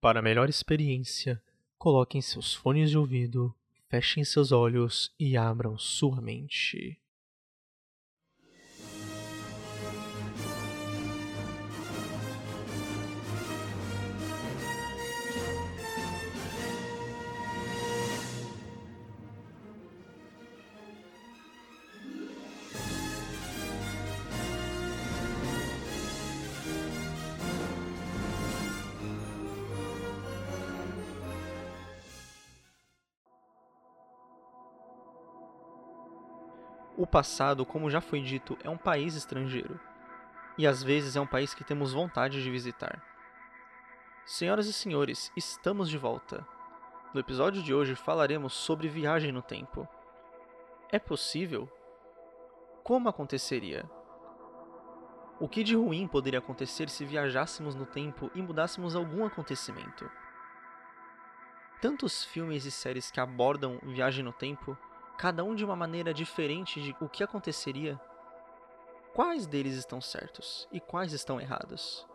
Para melhor experiência, coloquem seus fones de ouvido, fechem seus olhos e abram sua mente. O passado, como já foi dito, é um país estrangeiro. E às vezes é um país que temos vontade de visitar. Senhoras e senhores, estamos de volta. No episódio de hoje falaremos sobre viagem no tempo. É possível? Como aconteceria? O que de ruim poderia acontecer se viajássemos no tempo e mudássemos algum acontecimento? Tantos filmes e séries que abordam viagem no tempo cada um de uma maneira diferente de o que aconteceria, quais deles estão certos e quais estão errados?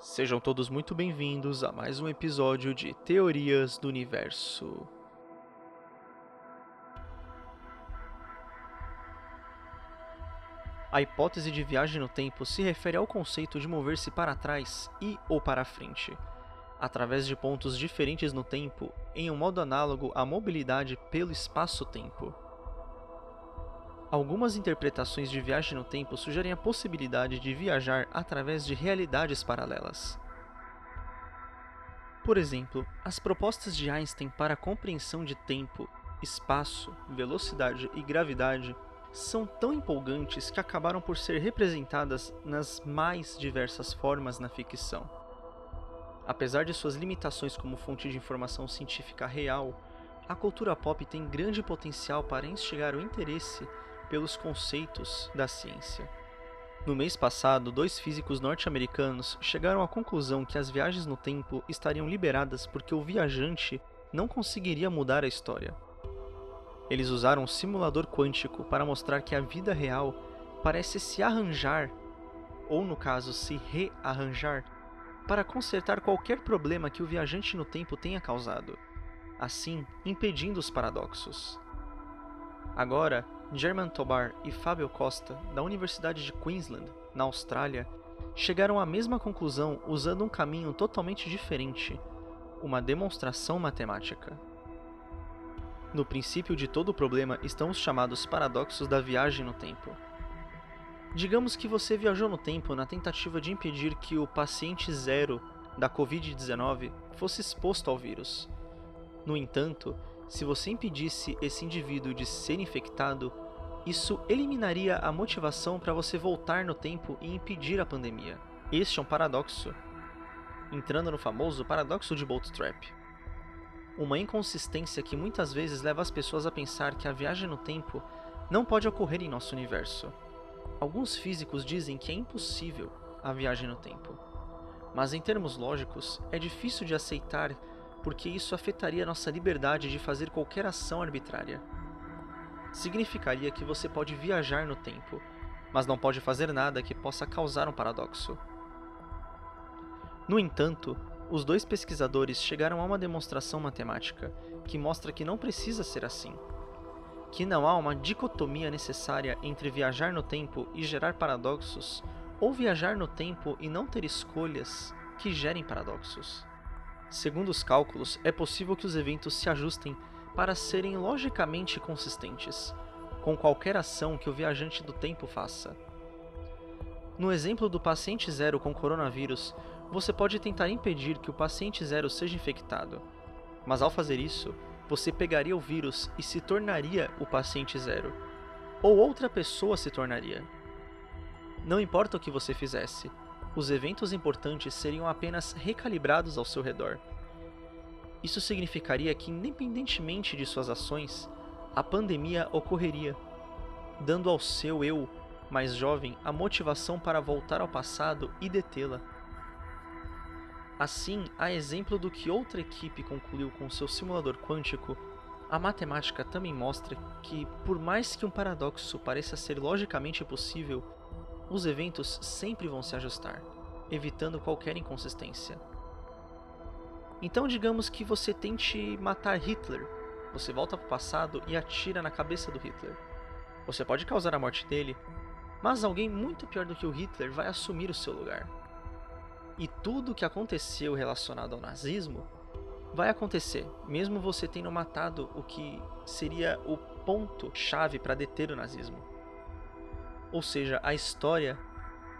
Sejam todos muito bem-vindos a mais um episódio de Teorias do Universo. A hipótese de viagem no tempo se refere ao conceito de mover-se para trás e ou para frente, através de pontos diferentes no tempo, em um modo análogo à mobilidade pelo espaço-tempo. Algumas interpretações de viagem no tempo sugerem a possibilidade de viajar através de realidades paralelas. Por exemplo, as propostas de Einstein para a compreensão de tempo, espaço, velocidade e gravidade são tão empolgantes que acabaram por ser representadas nas mais diversas formas na ficção. Apesar de suas limitações como fonte de informação científica real, a cultura pop tem grande potencial para instigar o interesse pelos conceitos da ciência. No mês passado, dois físicos norte-americanos chegaram à conclusão que as viagens no tempo estariam liberadas porque o viajante não conseguiria mudar a história. Eles usaram um simulador quântico para mostrar que a vida real parece se arranjar, ou no caso, se rearranjar, para consertar qualquer problema que o viajante no tempo tenha causado, assim impedindo os paradoxos. Agora, German Tobar e Fábio Costa, da Universidade de Queensland, na Austrália, chegaram à mesma conclusão usando um caminho totalmente diferente, uma demonstração matemática. No princípio de todo problema estão os chamados paradoxos da viagem no tempo. Digamos que você viajou no tempo na tentativa de impedir que o paciente zero da Covid-19 fosse exposto ao vírus. No entanto, se você impedisse esse indivíduo de ser infectado, isso eliminaria a motivação para você voltar no tempo e impedir a pandemia. Este é um paradoxo. Entrando no famoso paradoxo de Bootstrap. Uma inconsistência que muitas vezes leva as pessoas a pensar que a viagem no tempo não pode ocorrer em nosso universo. Alguns físicos dizem que é impossível a viagem no tempo, mas em termos lógicos é difícil de aceitar porque isso afetaria nossa liberdade de fazer qualquer ação arbitrária. Significaria que você pode viajar no tempo, mas não pode fazer nada que possa causar um paradoxo. No entanto, os dois pesquisadores chegaram a uma demonstração matemática que mostra que não precisa ser assim que não há uma dicotomia necessária entre viajar no tempo e gerar paradoxos, ou viajar no tempo e não ter escolhas que gerem paradoxos. Segundo os cálculos, é possível que os eventos se ajustem para serem logicamente consistentes, com qualquer ação que o viajante do tempo faça. No exemplo do paciente zero com coronavírus, você pode tentar impedir que o paciente zero seja infectado, mas ao fazer isso, você pegaria o vírus e se tornaria o paciente zero. Ou outra pessoa se tornaria. Não importa o que você fizesse, os eventos importantes seriam apenas recalibrados ao seu redor. Isso significaria que, independentemente de suas ações, a pandemia ocorreria, dando ao seu eu mais jovem a motivação para voltar ao passado e detê-la. Assim, a exemplo do que outra equipe concluiu com seu simulador quântico, a matemática também mostra que, por mais que um paradoxo pareça ser logicamente possível, os eventos sempre vão se ajustar, evitando qualquer inconsistência. Então, digamos que você tente matar Hitler. Você volta para o passado e atira na cabeça do Hitler. Você pode causar a morte dele, mas alguém muito pior do que o Hitler vai assumir o seu lugar. E tudo o que aconteceu relacionado ao nazismo vai acontecer, mesmo você tendo matado o que seria o ponto chave para deter o nazismo. Ou seja, a história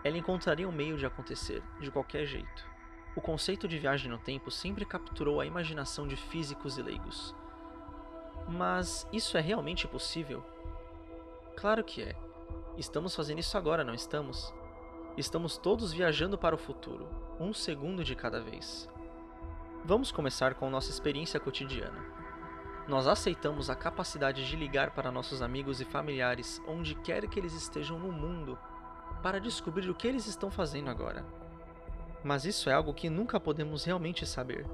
ela encontraria um meio de acontecer de qualquer jeito. O conceito de viagem no tempo sempre capturou a imaginação de físicos e leigos. Mas isso é realmente possível? Claro que é. Estamos fazendo isso agora, não estamos? Estamos todos viajando para o futuro, um segundo de cada vez. Vamos começar com nossa experiência cotidiana. Nós aceitamos a capacidade de ligar para nossos amigos e familiares onde quer que eles estejam no mundo para descobrir o que eles estão fazendo agora. Mas isso é algo que nunca podemos realmente saber.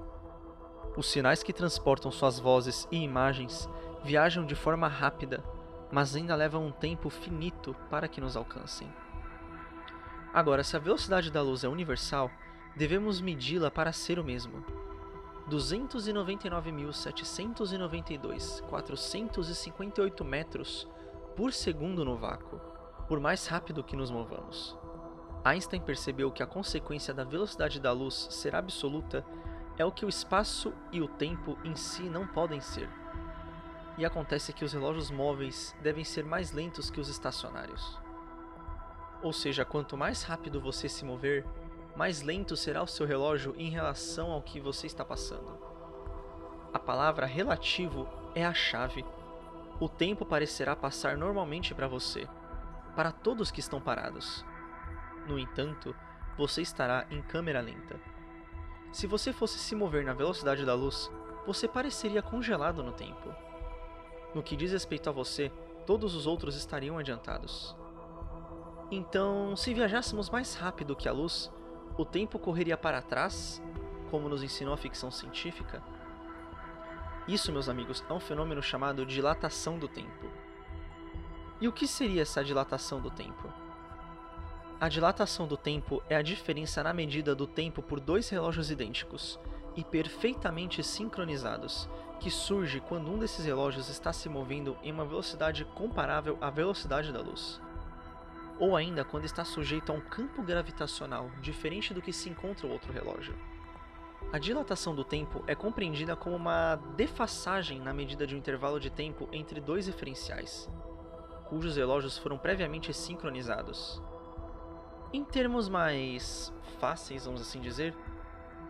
Os sinais que transportam suas vozes e imagens viajam de forma rápida, mas ainda levam um tempo finito para que nos alcancem. Agora, se a velocidade da luz é universal, devemos medi-la para ser o mesmo. 299.792.458 metros por segundo no vácuo, por mais rápido que nos movamos. Einstein percebeu que a consequência da velocidade da luz ser absoluta é o que o espaço e o tempo em si não podem ser. E acontece que os relógios móveis devem ser mais lentos que os estacionários. Ou seja, quanto mais rápido você se mover, mais lento será o seu relógio em relação ao que você está passando. A palavra relativo é a chave. O tempo parecerá passar normalmente para você, para todos que estão parados. No entanto, você estará em câmera lenta. Se você fosse se mover na velocidade da luz, você pareceria congelado no tempo. No que diz respeito a você, todos os outros estariam adiantados. Então, se viajássemos mais rápido que a luz, o tempo correria para trás, como nos ensinou a ficção científica? Isso, meus amigos, é um fenômeno chamado dilatação do tempo. E o que seria essa dilatação do tempo? A dilatação do tempo é a diferença na medida do tempo por dois relógios idênticos e perfeitamente sincronizados, que surge quando um desses relógios está se movendo em uma velocidade comparável à velocidade da luz. Ou ainda quando está sujeito a um campo gravitacional diferente do que se encontra o outro relógio. A dilatação do tempo é compreendida como uma defassagem na medida de um intervalo de tempo entre dois referenciais, cujos relógios foram previamente sincronizados. Em termos mais fáceis, vamos assim dizer,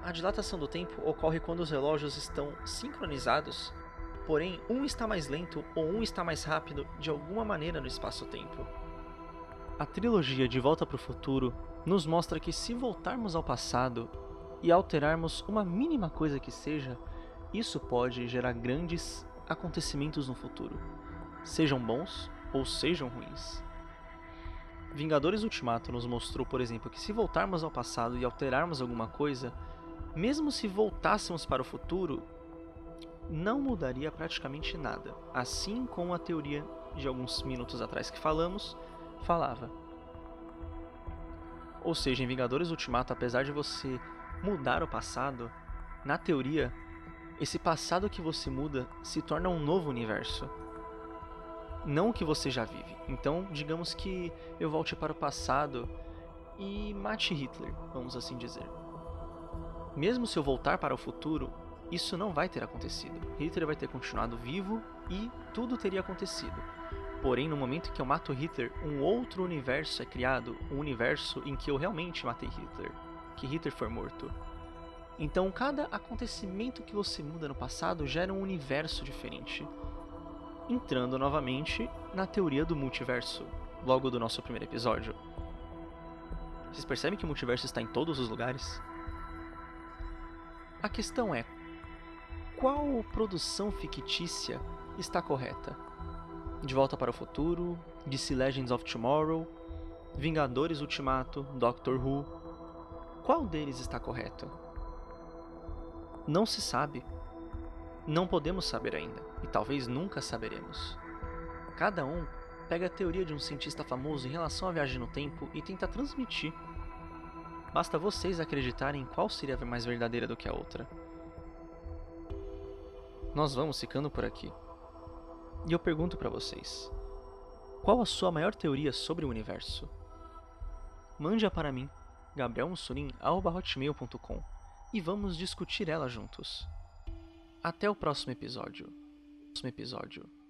a dilatação do tempo ocorre quando os relógios estão sincronizados, porém um está mais lento ou um está mais rápido de alguma maneira no espaço-tempo. A trilogia De Volta para o Futuro nos mostra que se voltarmos ao passado e alterarmos uma mínima coisa que seja, isso pode gerar grandes acontecimentos no futuro, sejam bons ou sejam ruins. Vingadores Ultimato nos mostrou, por exemplo, que se voltarmos ao passado e alterarmos alguma coisa, mesmo se voltássemos para o futuro, não mudaria praticamente nada. Assim como a teoria de alguns minutos atrás que falamos falava. Ou seja, em Vingadores Ultimato, apesar de você mudar o passado, na teoria, esse passado que você muda se torna um novo universo não o que você já vive. Então, digamos que eu volte para o passado e mate Hitler, vamos assim dizer. Mesmo se eu voltar para o futuro, isso não vai ter acontecido. Hitler vai ter continuado vivo e tudo teria acontecido. Porém, no momento que eu mato Hitler, um outro universo é criado, um universo em que eu realmente matei Hitler, que Hitler foi morto. Então, cada acontecimento que você muda no passado gera um universo diferente entrando novamente na teoria do multiverso, logo do nosso primeiro episódio. Vocês percebem que o multiverso está em todos os lugares? A questão é: qual produção fictícia está correta? De Volta para o Futuro, DC Legends of Tomorrow, Vingadores Ultimato, Doctor Who. Qual deles está correto? Não se sabe. Não podemos saber ainda, e talvez nunca saberemos. Cada um pega a teoria de um cientista famoso em relação à viagem no tempo e tenta transmitir. Basta vocês acreditarem em qual seria mais verdadeira do que a outra. nós vamos ficando por aqui. E eu pergunto para vocês: qual a sua maior teoria sobre o universo? Mande-a para mim, gabrielmussolin.com e vamos discutir ela juntos. Até o próximo episódio. Próximo episódio.